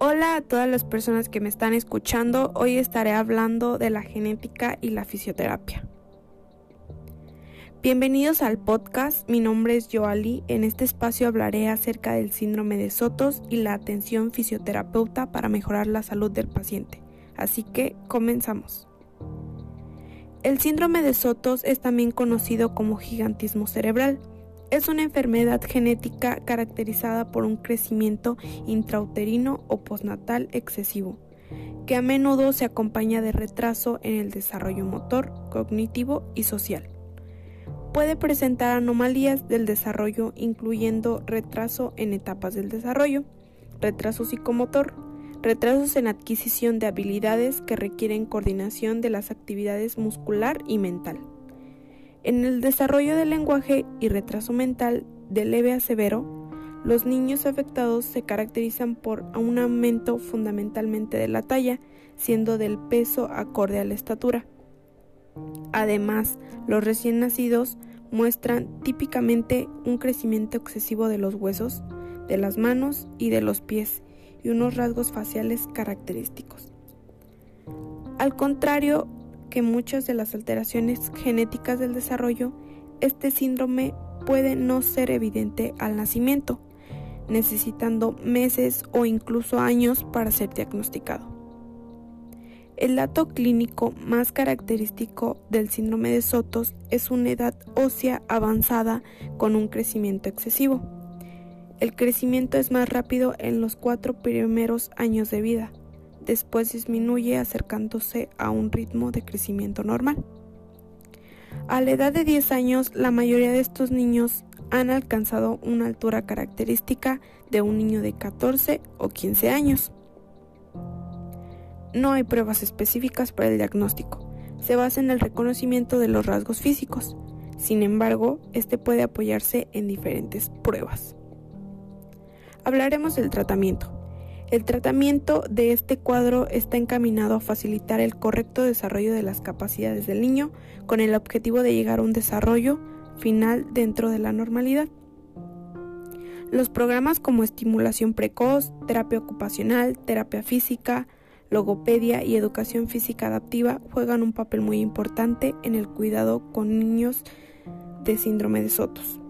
Hola a todas las personas que me están escuchando. Hoy estaré hablando de la genética y la fisioterapia. Bienvenidos al podcast. Mi nombre es Joali. En este espacio hablaré acerca del síndrome de Sotos y la atención fisioterapeuta para mejorar la salud del paciente. Así que comenzamos. El síndrome de Sotos es también conocido como gigantismo cerebral es una enfermedad genética caracterizada por un crecimiento intrauterino o postnatal excesivo, que a menudo se acompaña de retraso en el desarrollo motor, cognitivo y social. Puede presentar anomalías del desarrollo incluyendo retraso en etapas del desarrollo, retraso psicomotor, retrasos en adquisición de habilidades que requieren coordinación de las actividades muscular y mental en el desarrollo del lenguaje y retraso mental de leve a severo, los niños afectados se caracterizan por un aumento fundamentalmente de la talla, siendo del peso acorde a la estatura. Además, los recién nacidos muestran típicamente un crecimiento excesivo de los huesos, de las manos y de los pies y unos rasgos faciales característicos. Al contrario, que muchas de las alteraciones genéticas del desarrollo, este síndrome puede no ser evidente al nacimiento, necesitando meses o incluso años para ser diagnosticado. El dato clínico más característico del síndrome de Sotos es una edad ósea avanzada con un crecimiento excesivo. El crecimiento es más rápido en los cuatro primeros años de vida, después disminuye acercándose a un ritmo de crecimiento normal. A la edad de 10 años, la mayoría de estos niños han alcanzado una altura característica de un niño de 14 o 15 años. No hay pruebas específicas para el diagnóstico, se basa en el reconocimiento de los rasgos físicos. Sin embargo, este puede apoyarse en diferentes pruebas. Hablaremos del tratamiento. El tratamiento de este cuadro está encaminado a facilitar el correcto desarrollo de las capacidades del niño con el objetivo de llegar a un desarrollo final dentro de la normalidad. Los programas como estimulación precoz, terapia ocupacional, terapia física, logopedia y educación física adaptiva juegan un papel muy importante en el cuidado con niños de síndrome de Sotos.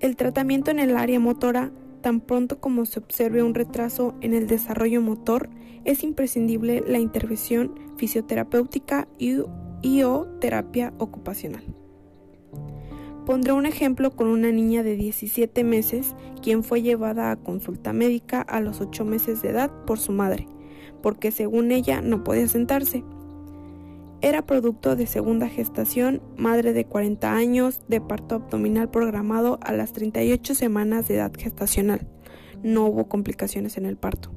El tratamiento en el área motora tan pronto como se observe un retraso en el desarrollo motor, es imprescindible la intervención fisioterapéutica y, o terapia ocupacional. Pondré un ejemplo con una niña de 17 meses quien fue llevada a consulta médica a los 8 meses de edad por su madre, porque según ella no podía sentarse. Era producto de segunda gestación, madre de 40 años, de parto abdominal programado a las 38 semanas de edad gestacional. No hubo complicaciones en el parto.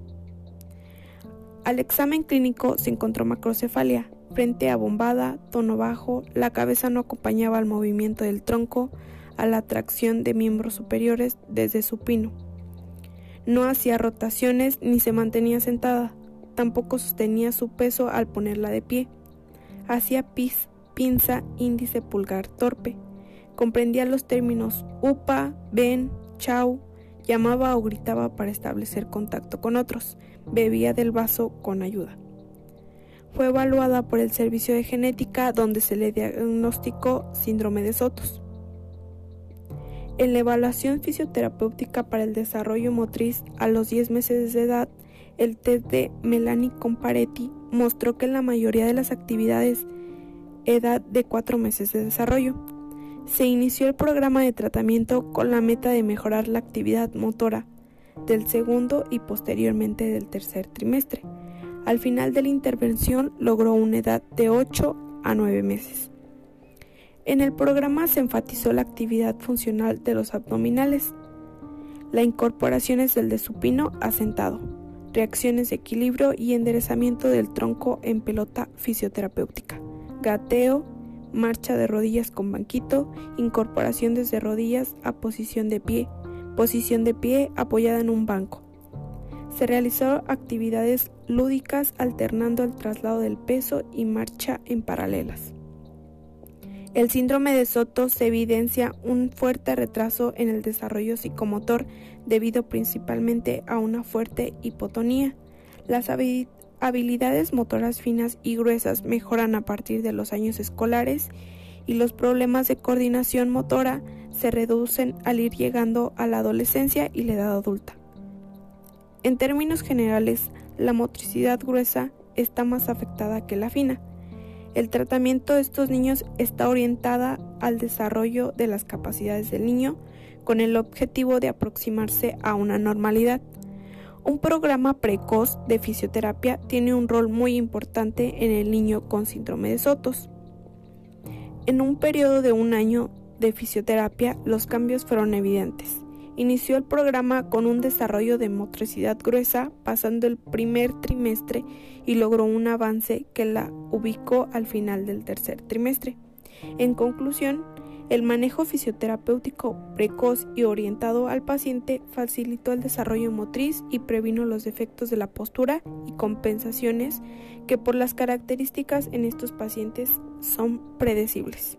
Al examen clínico se encontró macrocefalia, frente abombada, tono bajo, la cabeza no acompañaba al movimiento del tronco, a la tracción de miembros superiores desde supino. No hacía rotaciones ni se mantenía sentada, tampoco sostenía su peso al ponerla de pie hacía pis, pinza, índice, pulgar, torpe. Comprendía los términos upa, ven, chau, llamaba o gritaba para establecer contacto con otros, bebía del vaso con ayuda. Fue evaluada por el Servicio de Genética donde se le diagnosticó síndrome de Sotos. En la evaluación fisioterapéutica para el desarrollo motriz a los 10 meses de edad, el test de Melanie Comparetti mostró que en la mayoría de las actividades edad de 4 meses de desarrollo. Se inició el programa de tratamiento con la meta de mejorar la actividad motora del segundo y posteriormente del tercer trimestre. Al final de la intervención logró una edad de 8 a 9 meses. En el programa se enfatizó la actividad funcional de los abdominales, la incorporación es del de supino asentado, reacciones de equilibrio y enderezamiento del tronco en pelota fisioterapéutica, gateo, marcha de rodillas con banquito, incorporación desde rodillas a posición de pie, posición de pie apoyada en un banco. Se realizó actividades lúdicas alternando el traslado del peso y marcha en paralelas. El síndrome de Soto se evidencia un fuerte retraso en el desarrollo psicomotor debido principalmente a una fuerte hipotonía. Las habilidades motoras finas y gruesas mejoran a partir de los años escolares y los problemas de coordinación motora se reducen al ir llegando a la adolescencia y la edad adulta. En términos generales, la motricidad gruesa está más afectada que la fina. El tratamiento de estos niños está orientada al desarrollo de las capacidades del niño con el objetivo de aproximarse a una normalidad. Un programa precoz de fisioterapia tiene un rol muy importante en el niño con síndrome de Sotos. En un periodo de un año de fisioterapia, los cambios fueron evidentes. Inició el programa con un desarrollo de motricidad gruesa, pasando el primer trimestre y logró un avance que la ubicó al final del tercer trimestre. En conclusión, el manejo fisioterapéutico precoz y orientado al paciente facilitó el desarrollo motriz y previno los defectos de la postura y compensaciones que por las características en estos pacientes son predecibles.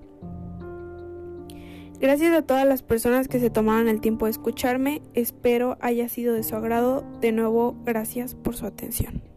Gracias a todas las personas que se tomaron el tiempo de escucharme, espero haya sido de su agrado. De nuevo, gracias por su atención.